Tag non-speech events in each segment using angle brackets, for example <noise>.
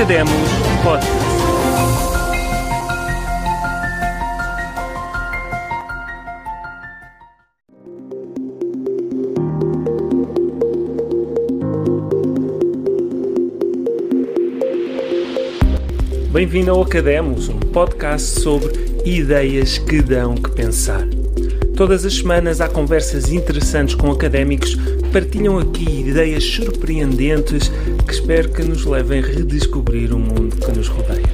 Academos Podcast. Bem-vindo ao Academos, um podcast sobre ideias que dão que pensar. Todas as semanas há conversas interessantes com académicos que partilham aqui ideias surpreendentes que espero que nos levem a redescobrir o mundo que nos rodeia.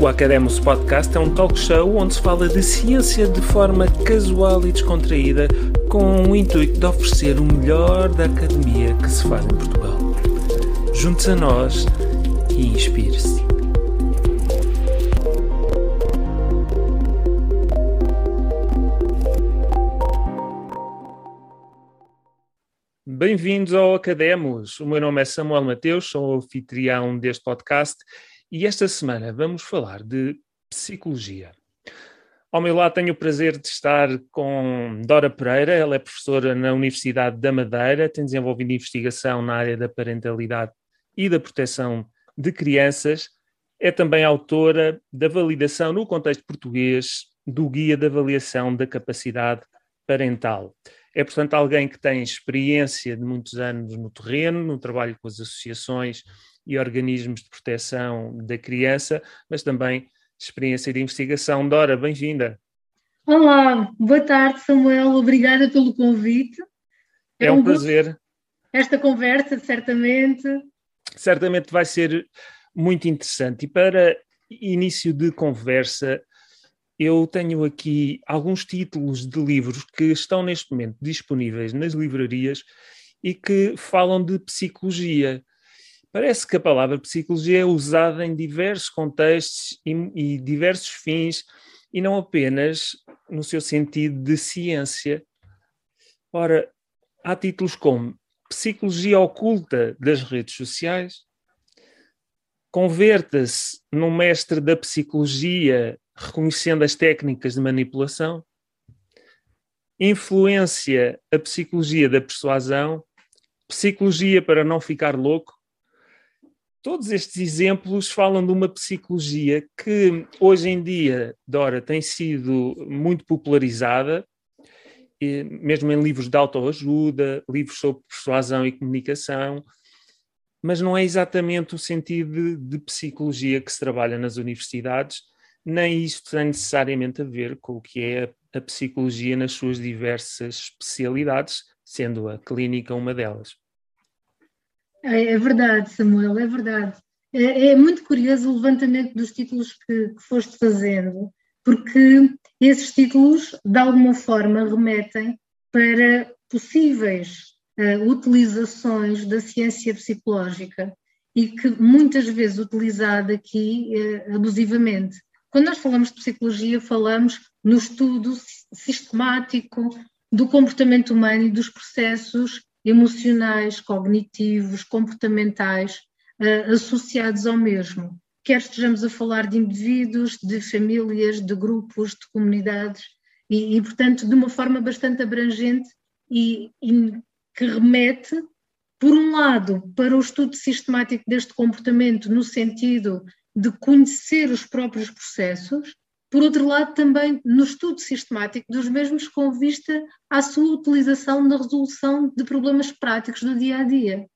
O Academos Podcast é um talk show onde se fala de ciência de forma casual e descontraída, com o intuito de oferecer o melhor da academia que se faz em Portugal. Junte-se a nós e inspire-se. Bem-vindos ao Academos. O meu nome é Samuel Mateus, sou anfitrião deste podcast e esta semana vamos falar de psicologia. Ao meu lado tenho o prazer de estar com Dora Pereira, ela é professora na Universidade da Madeira, tem desenvolvido investigação na área da parentalidade e da proteção de crianças, é também autora da validação no contexto português do Guia de Avaliação da Capacidade Parental. É, portanto, alguém que tem experiência de muitos anos no terreno, no trabalho com as associações e organismos de proteção da criança, mas também experiência de investigação. Dora, bem-vinda. Olá, boa tarde, Samuel. Obrigada pelo convite. É, é um, um prazer. Esta conversa, certamente. Certamente vai ser muito interessante. E para início de conversa, eu tenho aqui alguns títulos de livros que estão neste momento disponíveis nas livrarias e que falam de psicologia. Parece que a palavra psicologia é usada em diversos contextos e, e diversos fins e não apenas no seu sentido de ciência. Ora, há títulos como Psicologia Oculta das Redes Sociais, Converta-se num mestre da psicologia reconhecendo as técnicas de manipulação, influência a psicologia da persuasão, psicologia para não ficar louco. Todos estes exemplos falam de uma psicologia que hoje em dia, Dora, tem sido muito popularizada, mesmo em livros de autoajuda, livros sobre persuasão e comunicação, mas não é exatamente o sentido de, de psicologia que se trabalha nas universidades nem isto tem necessariamente a ver com o que é a, psicologia nas suas diversas especialidades, sendo a clínica uma delas. É, é verdade, Samuel, é verdade. É, é, muito curioso o levantamento dos títulos que, que foste fazendo, porque esses títulos, de alguma forma, remetem para possíveis uh, utilizações da ciência psicológica e que muitas vezes utilizada aqui uh, abusivamente. Quando nós falamos de psicologia, falamos no estudo sistemático do comportamento humano e dos processos emocionais, cognitivos, comportamentais uh, associados ao mesmo. Quer estejamos a falar de indivíduos, de famílias, de grupos, de comunidades, e, e portanto, de uma forma bastante abrangente e, e que remete, por um lado, para o estudo sistemático deste comportamento, no sentido de conhecer os próprios processos, por outro lado, também no estudo sistemático dos mesmos com vista à sua utilização na resolução de problemas práticos do dia a dia.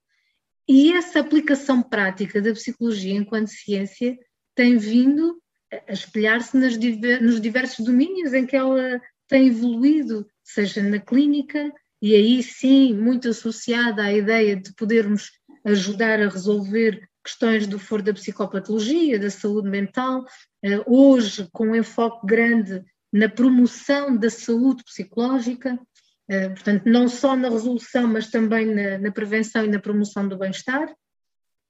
E essa aplicação prática da psicologia enquanto ciência tem vindo a espelhar-se nos diversos domínios em que ela tem evoluído, seja na clínica, e aí sim muito associada à ideia de podermos ajudar a resolver questões do foro da psicopatologia, da saúde mental, eh, hoje com um enfoque grande na promoção da saúde psicológica, eh, portanto, não só na resolução, mas também na, na prevenção e na promoção do bem-estar.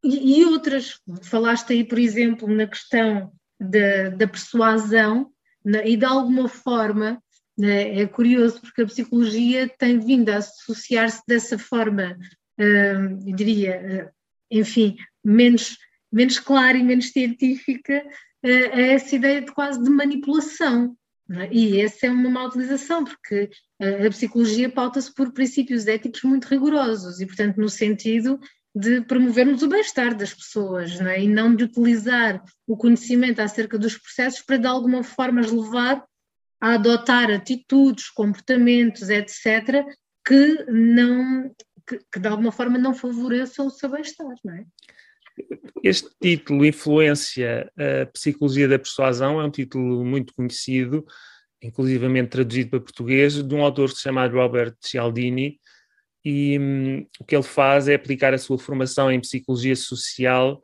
E, e, outras, falaste aí, por exemplo, na questão da, da persuasão, na, e de alguma forma né, é curioso porque a psicologia tem vindo a associar-se dessa forma, uh, eu diria, enfim, menos, menos clara e menos científica uh, a essa ideia de quase de manipulação. É? E essa é uma má utilização, porque a psicologia pauta-se por princípios éticos muito rigorosos e, portanto, no sentido de promovermos o bem-estar das pessoas não é? e não de utilizar o conhecimento acerca dos processos para de alguma forma as levar a adotar atitudes, comportamentos, etc., que não que, que de alguma forma não favoreçam o seu bem-estar, não é? Este título, Influência, a Psicologia da Persuasão, é um título muito conhecido, inclusivamente traduzido para português, de um autor chamado Robert Cialdini, e hum, o que ele faz é aplicar a sua formação em Psicologia Social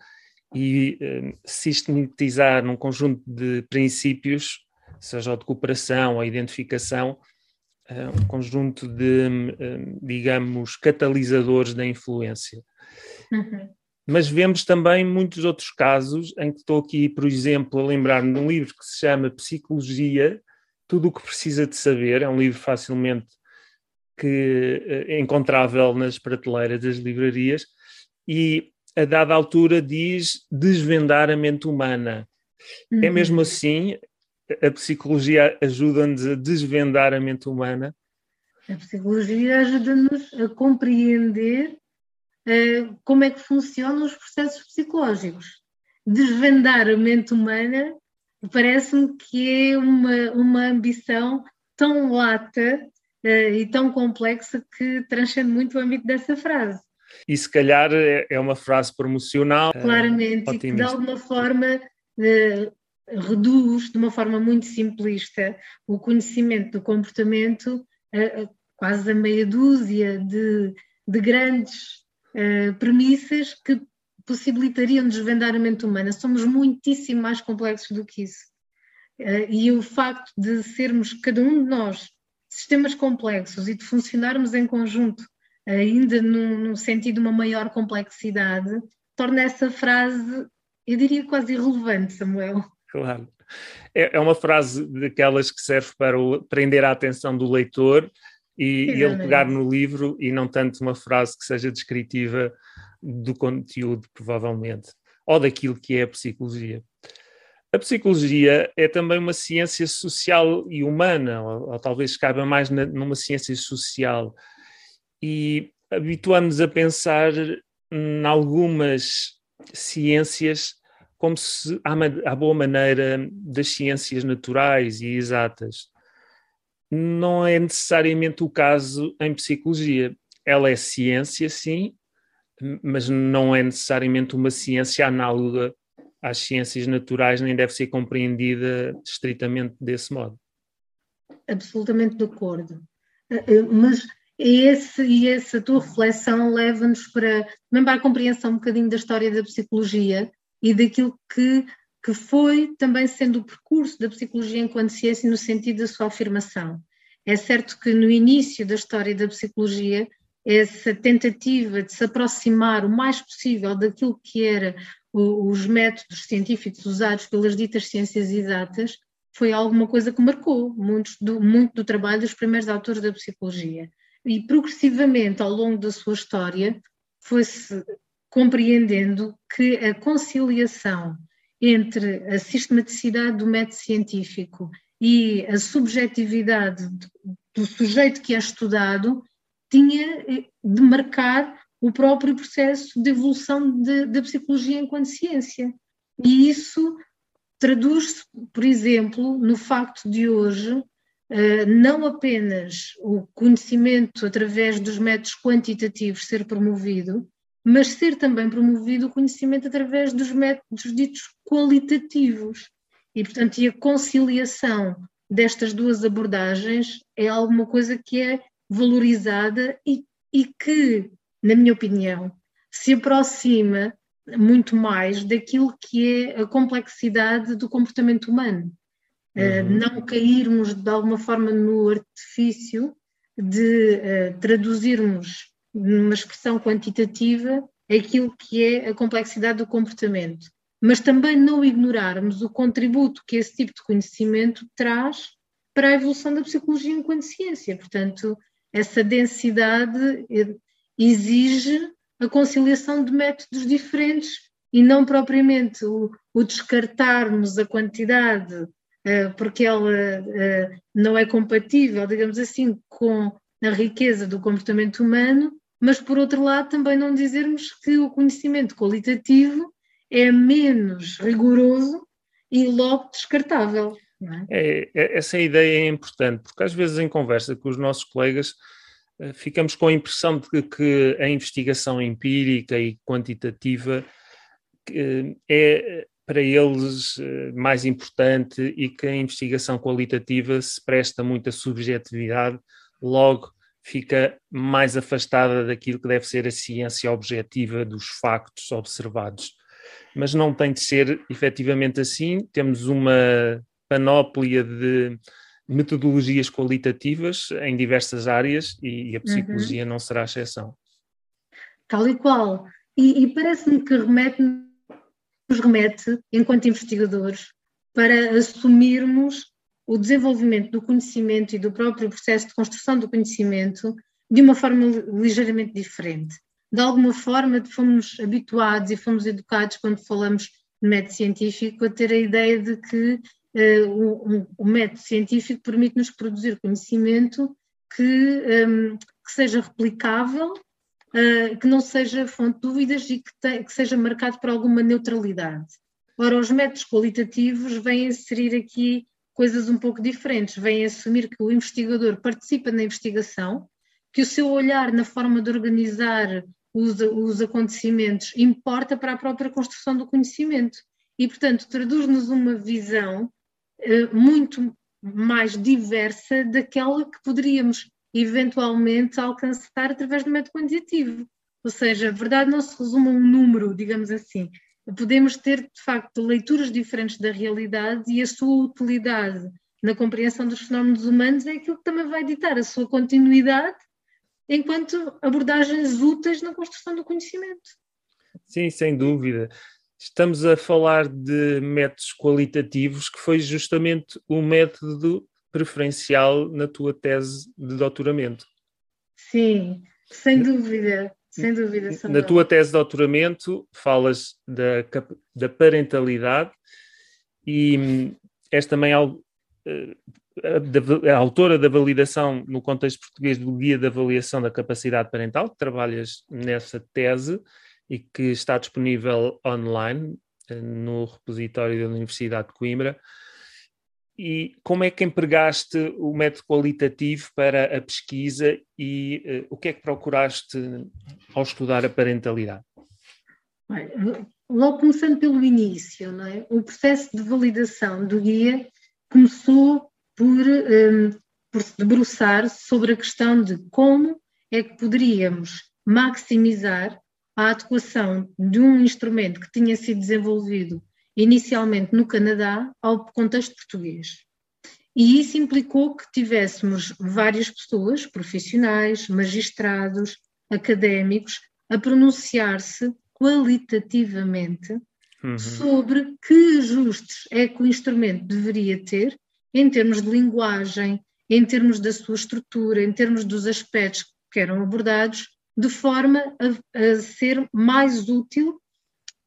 e hum, sistematizar num conjunto de princípios, seja o de cooperação ou identificação, uh, um conjunto de, um, digamos, catalisadores da influência. Uhum. Mas vemos também muitos outros casos em que estou aqui, por exemplo, a lembrar-me de um livro que se chama Psicologia, tudo o que precisa de saber, é um livro facilmente que, é encontrável nas prateleiras das livrarias, e a dada altura diz desvendar a mente humana. É uhum. É mesmo assim? A psicologia ajuda-nos a desvendar a mente humana? A psicologia ajuda-nos a compreender como é que funcionam os processos psicológicos. Desvendar a mente humana parece-me que é uma, uma ambição tão lata uh, e tão complexa que transcende muito o âmbito dessa frase. E se calhar é, é uma frase promocional. Claramente, uh, e que de alguma forma reduz de uma forma muito simplista o conhecimento do comportamento a, a quase a meia dúzia de, de grandes premissas que possibilitariam desvendar a mente humana. Somos muitíssimo mais complexos do que isso. Uh, e o facto de sermos, cada um de nós, sistemas complexos e de funcionarmos em conjunto, ainda no sentido de uma maior complexidade, torna essa frase, eu diria, quase irrelevante, Samuel. Claro. É, é uma frase daquelas que serve para prender a atenção do leitor e, e ele pegar no livro e não tanto uma frase que seja descritiva do conteúdo, provavelmente, ou daquilo que é a psicologia. A psicologia é também uma ciência social e humana, ou, ou talvez caiba mais na, numa ciência social, e habituamos a pensar em algumas ciências como se, à, à boa maneira das ciências naturais e exatas. Não é necessariamente o caso em psicologia. Ela é ciência, sim, mas não é necessariamente uma ciência análoga às ciências naturais, nem deve ser compreendida estritamente desse modo. Absolutamente de acordo. Eh, eh, mas esse, e essa tua reflexão leva-nos para, também para a compreensão um bocadinho da história da psicologia e daquilo que, que foi também sendo o percurso da psicologia enquanto ciência no sentido da sua afirmação. É certo que no início da história da psicologia essa tentativa de se aproximar o mais possível daquilo que era os métodos científicos usados pelas ditas ciências exatas foi alguma coisa que marcou muito do, muito do trabalho dos primeiros autores da psicologia. E progressivamente, ao longo da sua história, foi-se compreendendo que a conciliação entre a sistematicidade do método científico e a subjetividade do sujeito que é estudado tinha eh, de marcar o próprio processo de evolução da psicologia enquanto ciência. E isso traduz-se, por exemplo, no facto de hoje eh, não apenas o conhecimento através dos métodos quantitativos ser promovido, mas ser também promovido o conhecimento através dos métodos ditos qualitativos. E, portanto, e a conciliação destas duas abordagens é alguma coisa que é valorizada e, e que, na minha opinião, se aproxima muito mais daquilo que é a complexidade do comportamento humano. Eh, uhum. Uh, não cairmos de alguma forma no artifício de uh, traduzirmos numa expressão quantitativa aquilo que é a complexidade do comportamento, mas também não ignorarmos o contributo que esse tipo de conhecimento traz para a evolução da psicologia enquanto ciência. Portanto, essa densidade exige a conciliação de métodos diferentes e não propriamente o, o descartarmos a quantidade uh, porque ela uh, não é compatível, digamos assim, com a riqueza do comportamento humano mas por outro lado também não dizermos que o conhecimento qualitativo é menos rigoroso e logo descartável. É? É, é, essa ideia é importante, porque às vezes em conversa com os nossos colegas eh, ficamos com a impressão de que a investigação empírica e quantitativa eh, é para eles eh, mais importante e que a investigação qualitativa se presta muita subjetividade, logo fica mais afastada daquilo que deve ser a ciência objetiva dos factos observados. Mas não tem de ser efetivamente assim. Temos uma panóplia de metodologias qualitativas em diversas áreas e, a psicologia uhum. não será a exceção. Tal e qual. E, e parece-me que remete, nos remete, enquanto investigadores, para assumirmos o desenvolvimento do conhecimento e do próprio processo de construção do conhecimento de uma forma ligeiramente diferente. De alguma forma, fomos habituados e fomos educados, quando falamos de método científico, a ter a ideia de que uh, o, o, método científico permite-nos produzir conhecimento que, um, que seja replicável, uh, que não seja fonte de dúvidas e que, te, que seja marcado por alguma neutralidade. Ora, os métodos qualitativos vêm inserir aqui coisas um pouco diferentes. Vem assumir que o investigador participa na investigação, que o seu olhar na forma de organizar os, os acontecimentos importa para a própria construção do conhecimento. E, portanto, traduz-nos uma visão eh, muito mais diversa daquela que poderíamos eventualmente alcançar através do método quantitativo. Ou seja, a verdade não se resume a um número, digamos assim, podemos ter, de facto, leituras diferentes da realidade e a sua utilidade na compreensão dos fenómenos humanos é aquilo que também vai ditar a sua continuidade enquanto abordagens úteis na construção do conhecimento. Sim, sem dúvida. Estamos a falar de métodos qualitativos, que foi justamente o método preferencial na tua tese de doutoramento. Sim, sem dúvida. Sem dúvida. Na tua tese de doutoramento falas da, da parentalidade e hum, és também algo, eh, a, a, autora da validação no contexto português do Guia de Avaliação da Capacidade Parental, que trabalhas nessa tese e que está disponível online eh, no repositório da Universidade de Coimbra e como é que empregaste o método qualitativo para a pesquisa e uh, o que é que procuraste ao estudar a parentalidade? Logo começando pelo início, não é? o processo de validação do guia começou por, um, ehm, por se debruçar sobre a questão de como é que poderíamos maximizar a adequação de um instrumento que tinha sido desenvolvido inicialmente no Canadá, ao contexto português. E isso implicou que tivéssemos várias pessoas, profissionais, magistrados, académicos, a pronunciar-se qualitativamente uhum. sobre que ajustes é que o instrumento deveria ter em termos de linguagem, em termos da sua estrutura, em termos dos aspectos que eram abordados, de forma a, a ser mais útil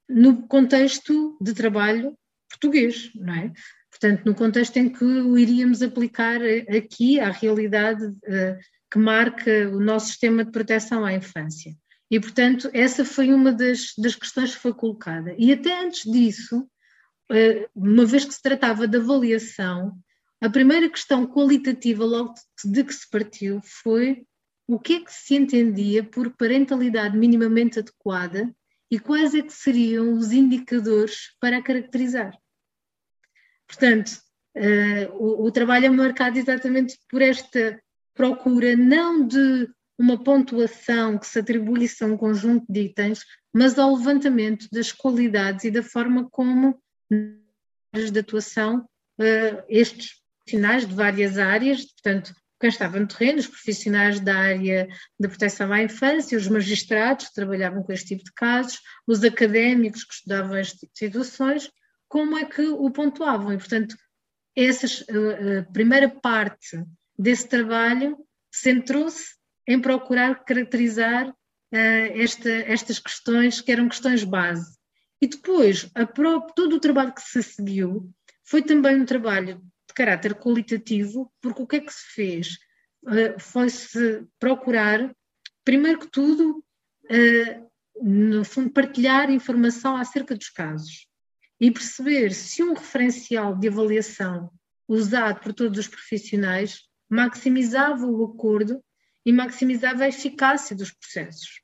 no contexto de trabalho português, não é? Portanto, no contexto em que o iríamos aplicar aqui à realidade uh, que marca o nosso sistema de proteção à infância. E, portanto, essa foi uma das, das questões que foi colocada. E até antes disso, uh, uma vez que se tratava de avaliação, a primeira questão qualitativa logo de que se partiu foi o que é que se entendia por parentalidade minimamente adequada e quais é que seriam os indicadores para a caracterizar. Portanto, uh, o, o, trabalho é marcado exatamente por esta procura não de uma pontuação que se atribuísse a um conjunto de itens, mas ao levantamento das qualidades e da forma como, nas de atuação, uh, estes profissionais de várias áreas, portanto, quem estava no terreno, os profissionais da área da proteção à infância, os magistrados que trabalhavam com este tipo de casos, os académicos que estudavam este tipo de situações, como é que o pontuavam. E, portanto, essa a primeira parte desse trabalho centrou-se em procurar caracterizar uh, esta, estas questões que eram questões base. E depois, todo o trabalho que se seguiu foi também um trabalho de caráter qualitativo, porque o que é que se fez? Uh, Foi-se procurar primeiro que tudo, uh, no fundo, partilhar informação acerca dos casos e perceber se um referencial de avaliação usado por todos os profissionais maximizava o acordo e maximizava a eficácia dos processos.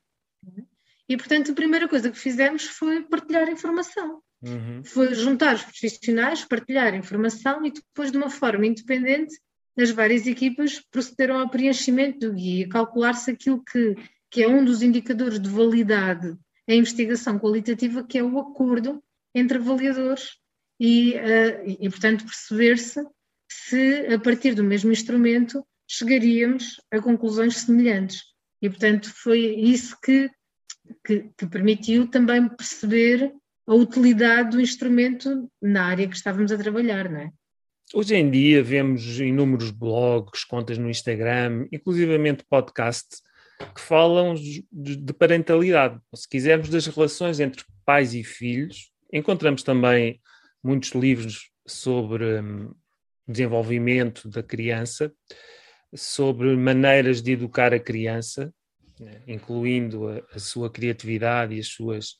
E, portanto, a primeira coisa que fizemos foi partilhar informação. Uhum. Foi juntar os profissionais, partilhar informação e depois, de uma forma independente, as várias equipas procederam ao preenchimento do guia, calcular-se aquilo que, que é um dos indicadores de validade da investigação qualitativa, que é o acordo entre avaliadores e, uh, e portanto, perceber-se se, a partir do mesmo instrumento, chegaríamos a conclusões semelhantes. E, portanto, foi isso que, que, que permitiu também perceber a utilidade do instrumento na área que estávamos a trabalhar, não é? Hoje em dia vemos inúmeros blogs, contas no Instagram, inclusivamente podcasts, que falam de parentalidade. Se quisermos, das relações entre pais e filhos. Encontramos também muitos livros sobre hum, desenvolvimento da criança, sobre maneiras de educar a criança, né, incluindo a, a sua criatividade e as suas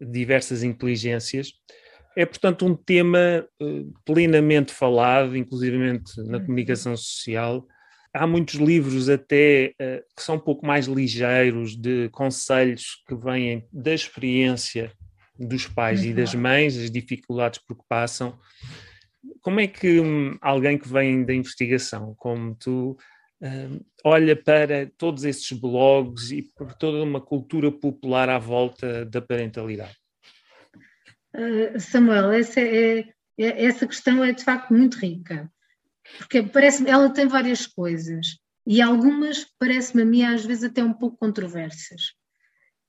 diversas inteligências. É, portanto, um tema uh, plenamente falado, inclusivamente na uhum. comunicação social. Há muitos livros até uh, que são um pouco mais ligeiros, de conselhos que vêm da experiência dos pais e das uhum. mães, as dificuldades por que passam. Como é que um, alguém que vem da investigação, como tu, olha para todos esses blogs e por toda uma cultura popular à volta da parentalidade? Uh, Samuel, essa, é, é, essa questão é de facto muito rica, porque parece ela tem várias coisas e algumas, parece-me a mim, às vezes até um pouco controversas.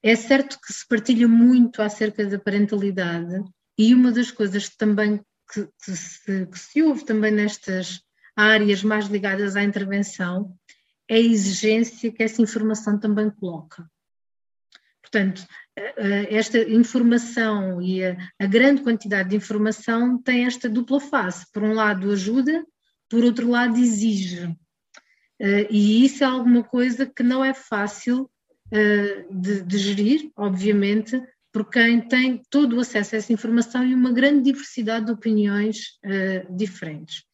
É certo que se partilha muito acerca da parentalidade e uma das coisas também que, que, se, que se ouve também nestas áreas mais ligadas à intervenção é a exigência que essa informação também coloca. Portanto, esta informação e a, grande quantidade de informação tem esta dupla face. Por um lado, ajuda, por outro lado, exige. E isso é alguma coisa que não é fácil de, de gerir, obviamente, por quem tem todo o acesso a essa informação e uma grande diversidade de opiniões diferentes.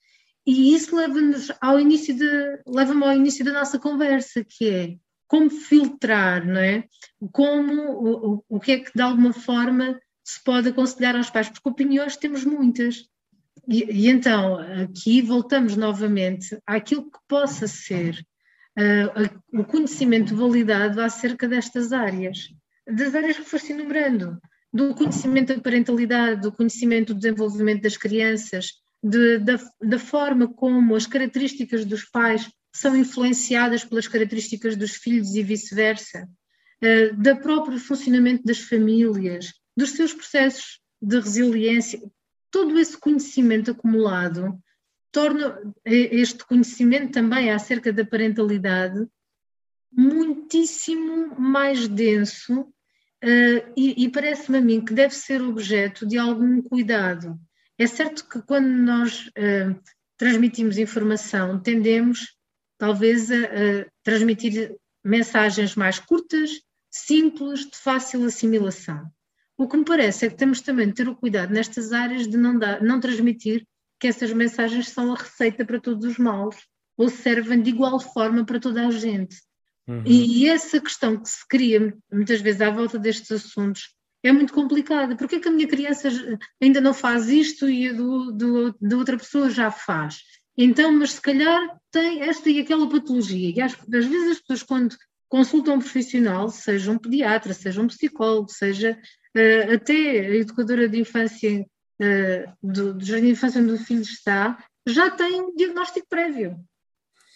E isso leva-nos ao início de, leva-me ao início da nossa conversa, que é como filtrar, não é? Como, o, o que é que de alguma forma se pode aconselhar aos pais, porque opiniões temos muitas. E, e então, aqui voltamos novamente àquilo que possa ser uh, o conhecimento validado acerca destas áreas, das áreas que foste enumerando, do conhecimento da parentalidade, do conhecimento do desenvolvimento das crianças, de, da, da forma como as características dos pais são influenciadas pelas características dos filhos e vice-versa, uh, do próprio funcionamento das famílias, dos seus processos de resiliência, todo esse conhecimento acumulado torna este conhecimento também acerca da parentalidade muitíssimo mais denso uh, e, e parece-me a mim que deve ser objeto de algum cuidado. É certo que quando nós uh, transmitimos informação, tendemos talvez a, a, transmitir mensagens mais curtas, simples, de fácil assimilação. O que me parece é que temos também de ter o cuidado nestas áreas de não, dar, não transmitir que essas mensagens são a receita para todos os maus ou servem de igual forma para toda a gente. Uhum. E essa questão que se cria muitas vezes à volta destes assuntos é muito complicada. Porque é que a minha criança ainda não faz isto e a do, do, da outra pessoa já faz? Então, mas se calhar tem esta e aquela patologia. E acho que às vezes as pessoas, quando consultam um profissional, seja um pediatra, seja um psicólogo, seja uh, até a educadora de infância, uh, do, do jardim de infância onde o filho está, já tem um diagnóstico prévio.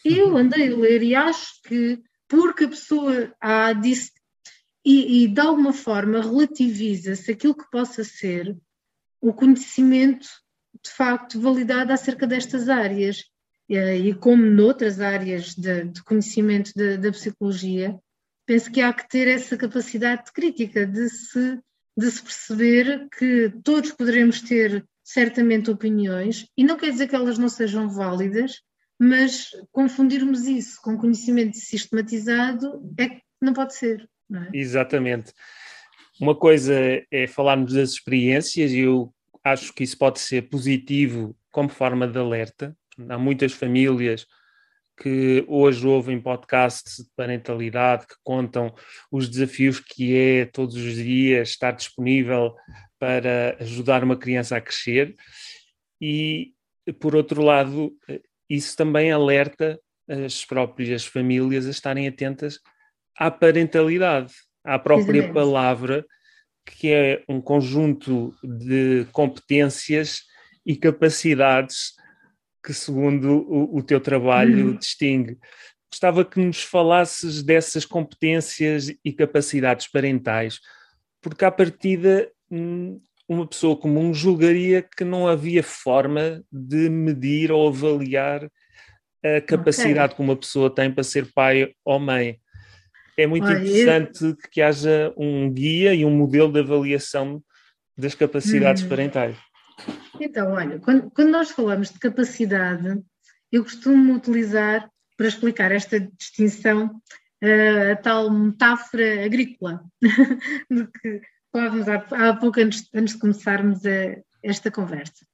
Eu andei a ler e acho que, porque a pessoa ah, disse e, e de alguma forma relativiza-se aquilo que possa ser o conhecimento de facto validado acerca destas áreas. E como noutras áreas de, de conhecimento da psicologia, penso que há que ter essa capacidade de crítica, de se, de se perceber que todos poderemos ter certamente opiniões, e não quer dizer que elas não sejam válidas, mas confundirmos isso com conhecimento sistematizado é, não pode ser. É? Exatamente. Uma coisa é falarmos das experiências, e eu acho que isso pode ser positivo como forma de alerta. Há muitas famílias que hoje ouvem podcasts de parentalidade que contam os desafios que é todos os dias estar disponível para ajudar uma criança a crescer. E, por outro lado, isso também alerta as próprias famílias a estarem atentas à parentalidade, à própria Exatamente. palavra, que é um conjunto de competências e capacidades que, segundo o, o teu trabalho, uhum. distingue. Gostava que nos falasses dessas competências e capacidades parentais, porque à partida hum, uma pessoa comum julgaria que não havia forma de medir ou avaliar a capacidade okay. que uma pessoa tem para ser pai ou mãe. É muito Olha, interessante eu... que haja um guia e um modelo de avaliação das capacidades hum. parentais. Então, olha, quando, quando nós falamos de capacidade, eu costumo utilizar, para explicar esta distinção, uh, a tal metáfora agrícola, <laughs> do que falávamos há, há pouco antes, antes de começarmos a, esta conversa.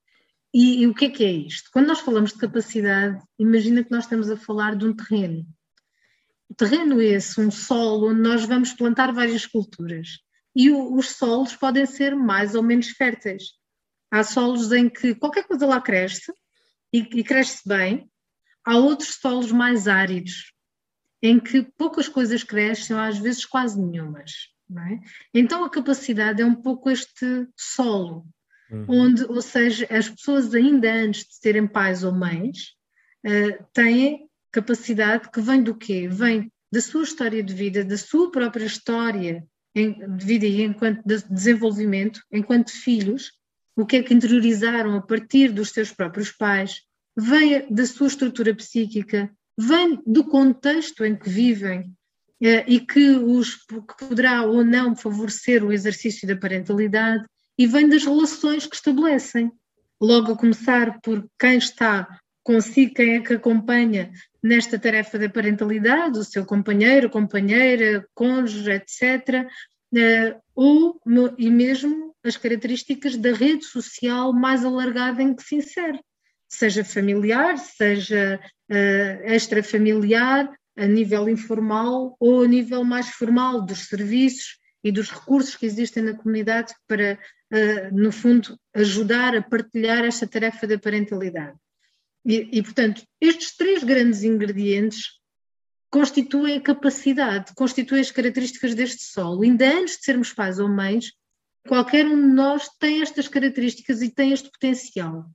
E, e, o que é que é isto? Quando nós falamos de capacidade, imagina que nós estamos a falar de um terreno. O terreno esse, um solo, onde nós vamos plantar várias culturas. E o, os solos podem ser mais ou menos férteis. Há solos em que qualquer coisa lá cresce e, e cresce bem. Há outros solos mais áridos, em que poucas coisas crescem, às vezes quase nenhumas. É? Então a capacidade é um pouco este solo, uhum. onde, ou seja, as pessoas ainda antes de serem pais ou mães uh, têm capacidade que vem do quê? Vem da sua história de vida, da sua própria história de vida e enquanto de desenvolvimento, enquanto filhos, o que é que interiorizaram a partir dos seus próprios pais, vem da sua estrutura psíquica, vem do contexto em que vivem eh, e que, os, que poderá ou não favorecer o exercício da parentalidade e vem das relações que estabelecem. Logo a começar por quem está consigo, quem é que acompanha nesta tarefa da parentalidade, o seu companheiro, companheira, cônjuge, etc., uh, ou e mesmo as características da rede social mais alargada em que se insere, seja familiar, seja uh, extrafamiliar, a nível informal ou a nível mais formal dos serviços e dos recursos que existem na comunidade para, uh, no fundo, ajudar a partilhar esta tarefa da parentalidade. E, e, portanto, estes três grandes ingredientes constituem a capacidade, constituem as características deste solo. Ainda antes de sermos pais ou mães, Qualquer um de nós tem estas características e tem este potencial.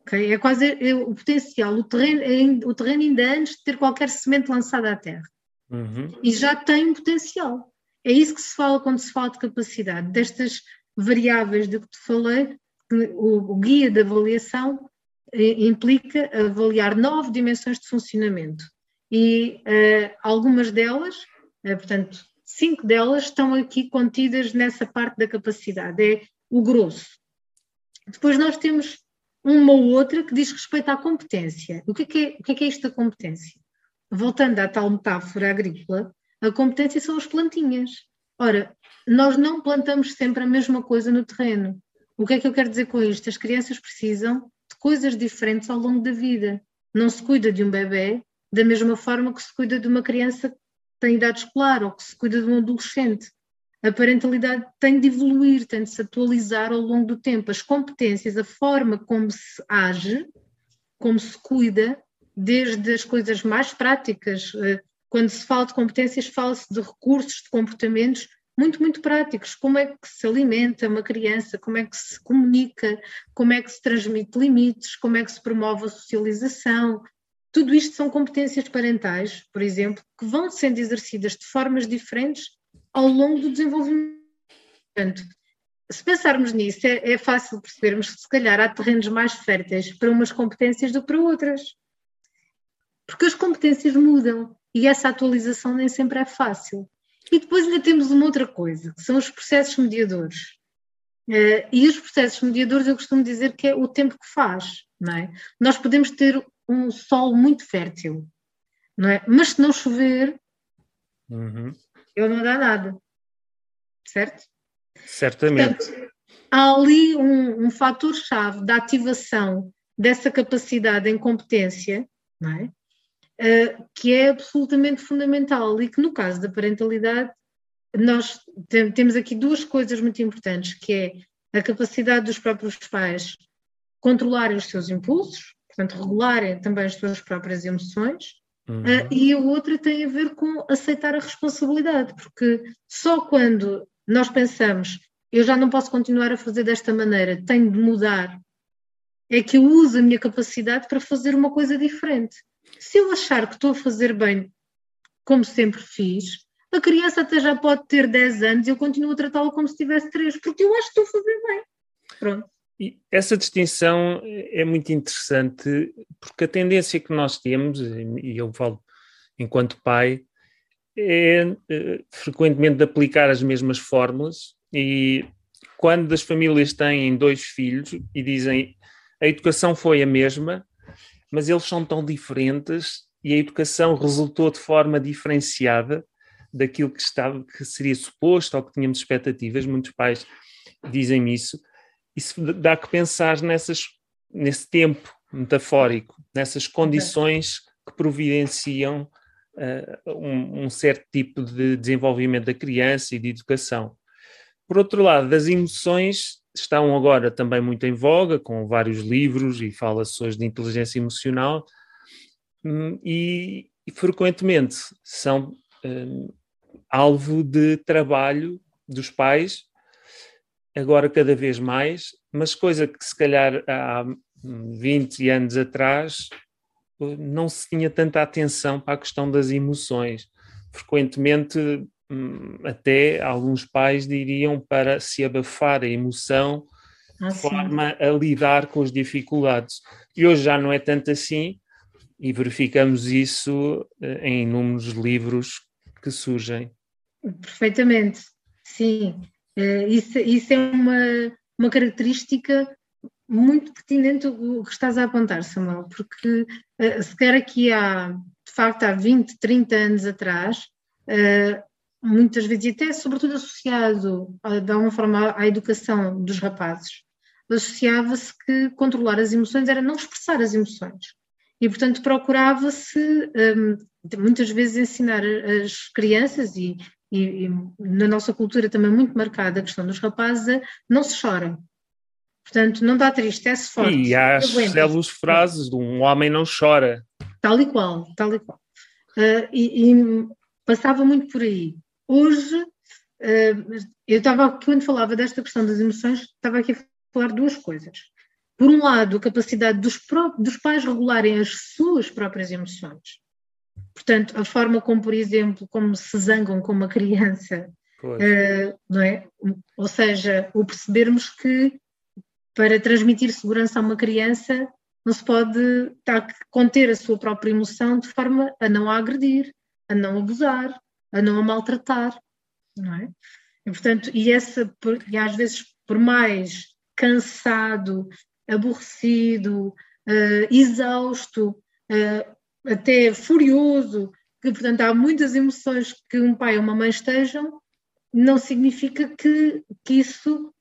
Okay? É quase é, o potencial, o terreno, é, o terreno ainda antes de ter qualquer semente lançada à terra. Uhum. E já tem um potencial. É isso que se fala quando se fala de capacidade, destas variáveis de que te falei, o, o guia de avaliação implica avaliar nove dimensões de funcionamento. E uh, algumas delas, uh, portanto, cinco delas estão aqui contidas nessa parte da capacidade, é o grosso. Depois nós temos uma ou outra que diz respeito à competência. O que é, que é, o que é, que é isto da competência? Voltando à tal metáfora agrícola, a competência são as plantinhas. Ora, nós não plantamos sempre a mesma coisa no terreno. O que é que eu quero dizer com isto? As crianças precisam coisas diferentes ao longo da vida. Não se cuida de um bebê da mesma forma que se cuida de uma criança tem idade escolar ou que se cuida de um adolescente. A parentalidade tem de evoluir, tem de se atualizar ao longo do tempo. As competências, a forma como se age, como se cuida, desde as coisas mais práticas. Eh, quando se fala de competências, fala-se de recursos, de comportamentos muito, muito práticos. Como é que se alimenta uma criança, como é que se comunica, como é que se transmite limites, como é que se promove a socialização, tudo isto são competências parentais, por exemplo, que vão sendo exercidas de formas diferentes ao longo do desenvolvimento. Portanto, se pensarmos nisso, é, é fácil percebermos que se calhar há terrenos mais férteis para umas competências do que para outras. Porque as competências mudam e essa atualização nem sempre é fácil. E depois ainda temos uma outra coisa, que são os processos mediadores. Uh, e os processos mediadores eu costumo dizer que é o tempo que faz. Não é? Nós podemos ter um solo muito fértil, não é? Mas se não chover, uhum. ele não dá nada. Certo? Certamente. Portanto, há ali um, um fator-chave da ativação dessa capacidade em competência, é? Uh, que é absolutamente fundamental e que no caso da parentalidade nós te temos aqui duas coisas muito importantes, que é a capacidade dos próprios pais controlarem os seus impulsos, portanto regularem também as suas próprias emoções, uhum. uh, e a outra tem a ver com aceitar a responsabilidade, porque só quando nós pensamos eu já não posso continuar a fazer desta maneira, tenho de mudar, é que eu uso a minha capacidade para fazer uma coisa diferente. Se eu achar que estou a fazer bem, como sempre fiz, a criança até já pode ter 10 anos e eu continuo a tratá-la como se tivesse 3, porque eu acho que estou a fazer bem. Pronto. E essa distinção é muito interessante, porque a tendência que nós temos, e eu falo enquanto pai, é eh, frequentemente de aplicar as mesmas fórmulas e quando as famílias têm dois filhos e dizem a educação foi a mesma, mas eles são tão diferentes e a educação resultou de forma diferenciada daquilo que estava que seria suposto ou que tínhamos expectativas, muitos pais dizem isso. Isso dá que pensar nessas nesse tempo metafórico, nessas condições que providenciam uh, um, um certo tipo de desenvolvimento da criança e de educação. Por outro lado, as emoções estão agora também muito em voga, com vários livros e fala-se hoje de inteligência emocional, hum, e, e frequentemente são um, alvo de trabalho dos pais, agora cada vez mais, mas coisa que se calhar há 20 anos atrás não se tinha tanta atenção para a questão das emoções. Frequentemente Hum, até alguns pais diriam para se abafar a emoção ah, de forma a lidar com as dificuldades. E hoje já não é tanto assim, e verificamos isso eh, em inúmeros livros que surgem. Perfeitamente, sim. Eh, isso, isso é uma, uma característica muito pertinente o que estás a apontar, Samuel, porque eh, se quer aqui há, de facto, há 20, 30 anos atrás, muitas vezes, e até sobretudo associado de alguma forma à educação dos rapazes, associava-se que controlar as emoções era não expressar as emoções. E, portanto, procurava-se um, muitas vezes ensinar as crianças, e, e, e, na nossa cultura também muito marcada a questão dos rapazes, a não se chorem. Portanto, não dá tristece forte. E há as células frases de um homem não chora. Tal e qual, tal e qual. Uh, e, e, passava muito por aí. Hoje, eh, eu estava, quando falava desta questão das emoções, estava aqui a falar duas coisas. Por um lado, a capacidade dos, dos pais regularem as suas próprias emoções. Portanto, a forma como, por exemplo, como se zangam com uma criança, uh, não é? Ou seja, o percebermos que para transmitir segurança a uma criança não se pode estar, conter a sua própria emoção de forma a não a agredir, a não abusar, a não a maltratar, não é? E, portanto, e, essa, e às vezes, por mais cansado, aborrecido, uh, exausto, uh, até furioso, que, portanto, há muitas emoções que um pai ou uma mãe estejam, não significa que, que isso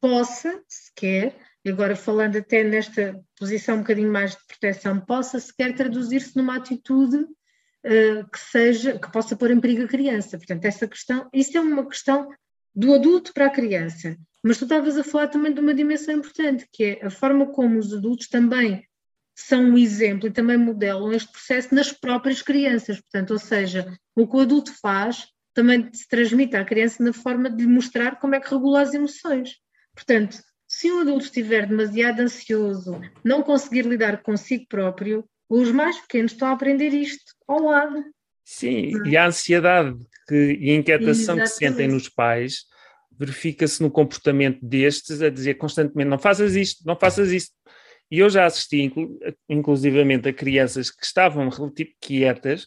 possa, sequer, agora falando até nesta posição um bocadinho mais de proteção, possa sequer traduzir-se numa atitude uh, que seja, que possa pôr em perigo a criança. Portanto, essa questão, isso é uma questão do adulto para a criança. Mas tu estavas a falar também de uma dimensão importante, que é a forma como os adultos também são um exemplo e também modelam este processo nas próprias crianças. Portanto, ou seja, o que o adulto faz também se transmite à criança na forma de lhe mostrar como é que regula as emoções. Portanto, se um adulto estiver demasiado ansioso, não conseguir lidar consigo próprio, os mais pequenos estão a aprender isto ao lado. Sim, e a ansiedade que, e a inquietação Exatamente. que sentem nos pais verifica-se no comportamento destes a dizer constantemente não faças isto, não faças isto. E eu já assisti, inclusivamente, a crianças que estavam relativamente quietas,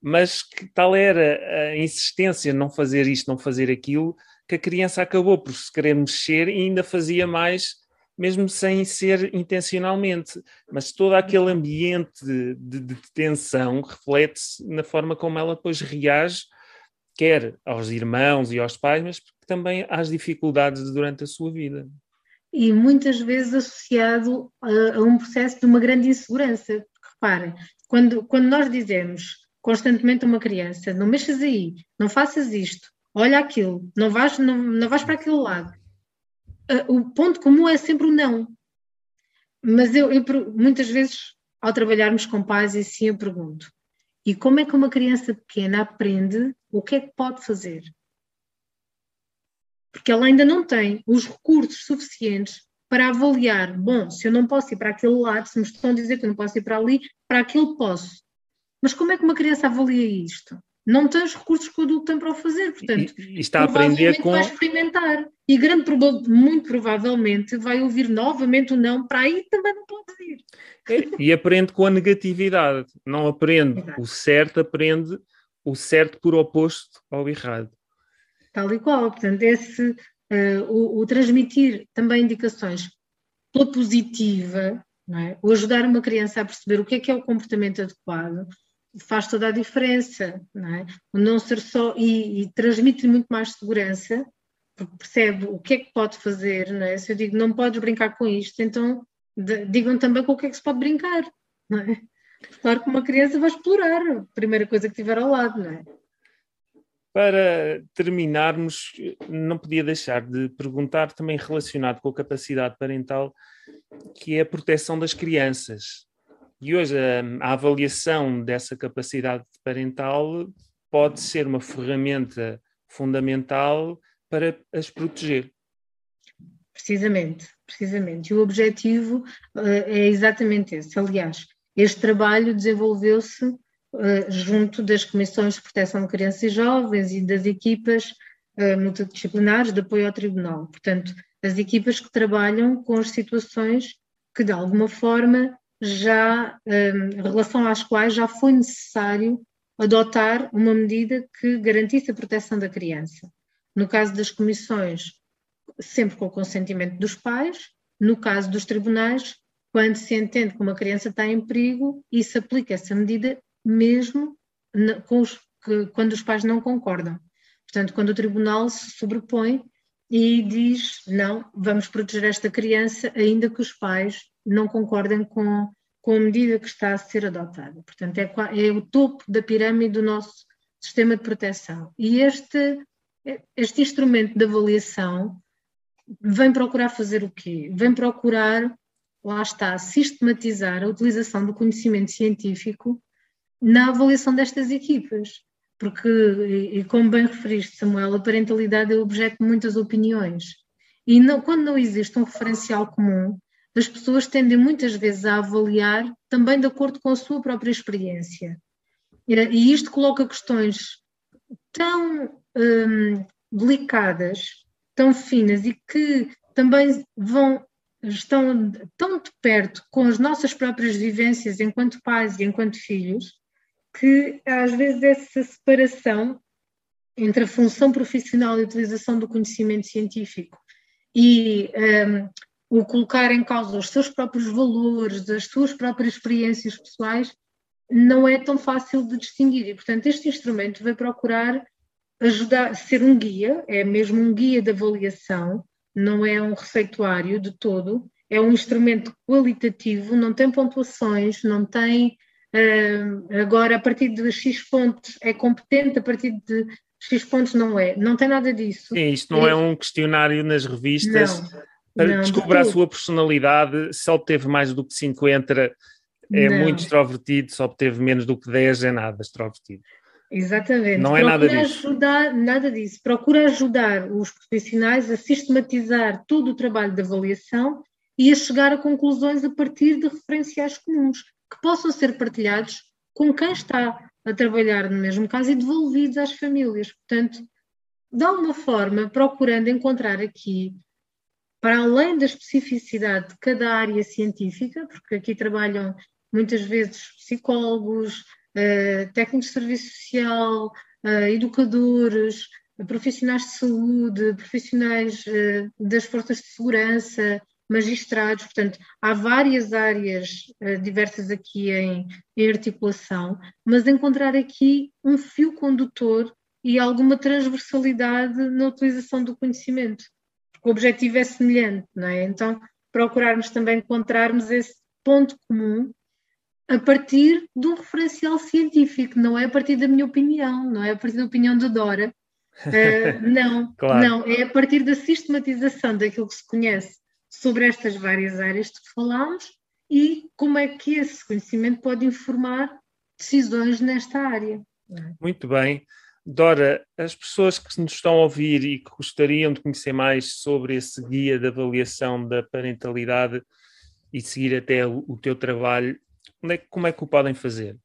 mas que tal era a insistência não fazer isto, não fazer aquilo, que a criança acabou por se querer mexer e ainda fazia mais mesmo sem ser intencionalmente, mas todo aquele ambiente de, de, tensão reflete-se na forma como ela depois reage quer aos irmãos e aos pais, mas também às dificuldades durante a sua vida. E muitas vezes associado a, a um processo de uma grande insegurança. Porque, reparem, quando, quando nós dizemos constantemente a uma criança: não mexas aí, não faças isto, olha aquilo, não vais, não, não vais para aquele lado. O ponto comum é sempre o não. Mas eu, eu muitas vezes, ao trabalharmos com pais, e sim eu pergunto: e como é que uma criança pequena aprende o que é que pode fazer? Porque ela ainda não tem os recursos suficientes para avaliar, bom, se eu não posso ir para aquele lado, se me estão a dizer que eu não posso ir para ali, para aquele posso. Mas como é que uma criança avalia isto? Não tem os recursos que o adulto tem para o fazer, portanto, e, está a aprender com... vai experimentar. E grande, muito provavelmente vai ouvir novamente o não, para aí também não pode ir. É, e aprende com a negatividade, não aprende Exato. o certo, aprende o certo por oposto ao errado. Tal e qual, portanto, esse, uh, o, o, transmitir também indicações pela positiva, é? o ajudar uma criança a perceber o que é que é o comportamento adequado, faz toda a diferença, não é? Não ser só, e, e transmite muito mais segurança, porque percebe o que é que pode fazer, não é? Se eu digo não podes brincar com isto, então digam também com o que é que se pode brincar, não é? Claro que uma criança vai explorar a primeira coisa que tiver ao lado, não é? Para terminarmos, não podia deixar de perguntar também relacionado com a capacidade parental, que é a proteção das crianças. E hoje a, a avaliação dessa capacidade parental pode ser uma ferramenta fundamental para as proteger. Precisamente, precisamente. E o objetivo uh, é exatamente esse. Aliás, este trabalho desenvolveu-se uh, junto das comissões de proteção de crianças e jovens e das equipas uh, multidisciplinares de apoio ao tribunal. Portanto, as equipas que trabalham com as situações que, de alguma forma, já, em relação às quais já foi necessário adotar uma medida que garantisse a proteção da criança. No caso das comissões, sempre com o consentimento dos pais, no caso dos tribunais, quando se entende que uma criança está em perigo e se aplica essa medida mesmo os, que, quando os pais não concordam. Portanto, quando o tribunal se sobrepõe e diz não, vamos proteger esta criança, ainda que os pais não concordem com, com a medida que está a ser adotada. Portanto, é, é o topo da pirâmide do nosso sistema de proteção. E este, este instrumento de avaliação vem procurar fazer o quê? Vem procurar, lá está, sistematizar a utilização do conhecimento científico na avaliação destas equipas. Porque, e, como bem referiste, Samuel, a parentalidade é objeto de muitas opiniões. E não, quando não existe um referencial comum, as pessoas tendem muitas vezes a avaliar também de acordo com a sua própria experiência. E isto coloca questões tão hum, delicadas, tão finas e que também vão estão tão de perto com as nossas próprias vivências enquanto pais e enquanto filhos, que às vezes essa separação entre a função profissional e a utilização do conhecimento científico e um, o colocar em causa os seus próprios valores, as suas próprias experiências pessoais, não é tão fácil de distinguir. E, portanto, este instrumento vai procurar ajudar, ser um guia, é mesmo um guia de avaliação, não é um receituário de todo, é um instrumento qualitativo, não tem pontuações, não tem. Uh, agora, a partir de X pontos é competente, a partir de X pontos não é. Não tem nada disso. Sim, isto não é, é um questionário nas revistas. Não não, descobrir a sua personalidade, se obteve mais do que 50 é não. muito extrovertido, se obteve menos do que 10 é nada extrovertido. Exatamente. Não é Procura nada disso. Ajudar, nada disso. Procura ajudar os profissionais a sistematizar todo o trabalho de avaliação e a chegar a conclusões a partir de referenciais comuns que possam ser partilhados com quem está a trabalhar no mesmo caso e devolvidos às famílias. Portanto, de alguma forma, procurando encontrar aqui para além da especificidade de cada área científica, porque aqui trabalham muitas vezes psicólogos, uh, técnicos de serviço social, uh, educadores, profissionais de saúde, profissionais uh, das forças de segurança, magistrados, portanto, há várias áreas diversas aqui em, em articulação, mas encontrar aqui um fio condutor e alguma transversalidade na utilização do conhecimento. O objetivo é semelhante, não é? Então, procurarmos também encontrarmos esse ponto comum a partir de um referencial científico, não é a partir da minha opinião, não é a partir da opinião de Dora. Uh, <laughs> não, claro. não, é a partir da sistematização daquilo que se conhece sobre estas várias áreas de que falámos e como é que esse conhecimento pode informar decisões nesta área. Muito bem. Dora, as pessoas que nos estão a ouvir e que gostariam de conhecer mais sobre esse guia de avaliação da parentalidade e seguir até o, teu trabalho, é, como é que o podem fazer?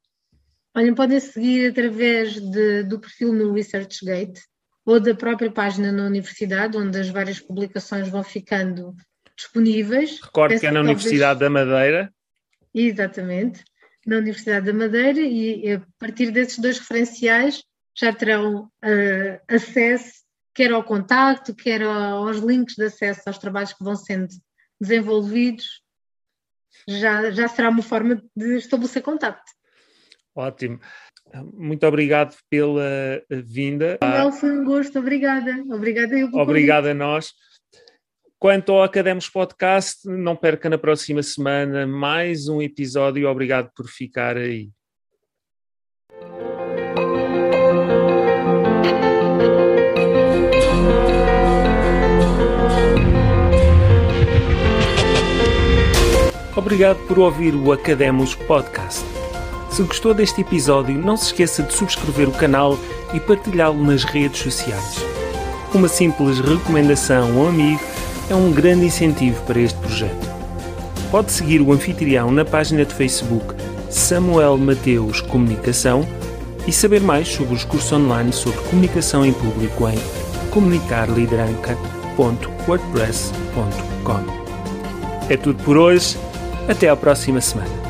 Olha, podem seguir através de, do perfil no ResearchGate ou da própria página na universidade, onde as várias publicações vão ficando disponíveis. Recordo que é na talvez... Universidade da Madeira. Exatamente, na Universidade da Madeira, e a partir desses dois referenciais já terão uh, acesso quer ao contacto, quer aos links de acesso aos trabalhos que vão sendo desenvolvidos. Já, já será uma forma de estabelecer contacto. Ótimo. Muito obrigado pela vinda. Não, foi um gosto, obrigada. Obrigada eu Obrigado a nós. Quanto ao Academos Podcast, não perca na próxima semana mais um episódio. Obrigado por ficar aí. Obrigado por ouvir o Academos Podcast. Se gostou deste episódio, não se esqueça de subscrever o canal e partilhá-lo nas redes sociais. Uma simples recomendação a um amigo é um grande incentivo para este projeto. Pode seguir o anfitrião na página de Facebook Samuel Mateus Comunicação e saber mais sobre os cursos online sobre comunicação em público em comunicarlideranca.wordpress.com. É tudo por hoje. Até à próxima semana.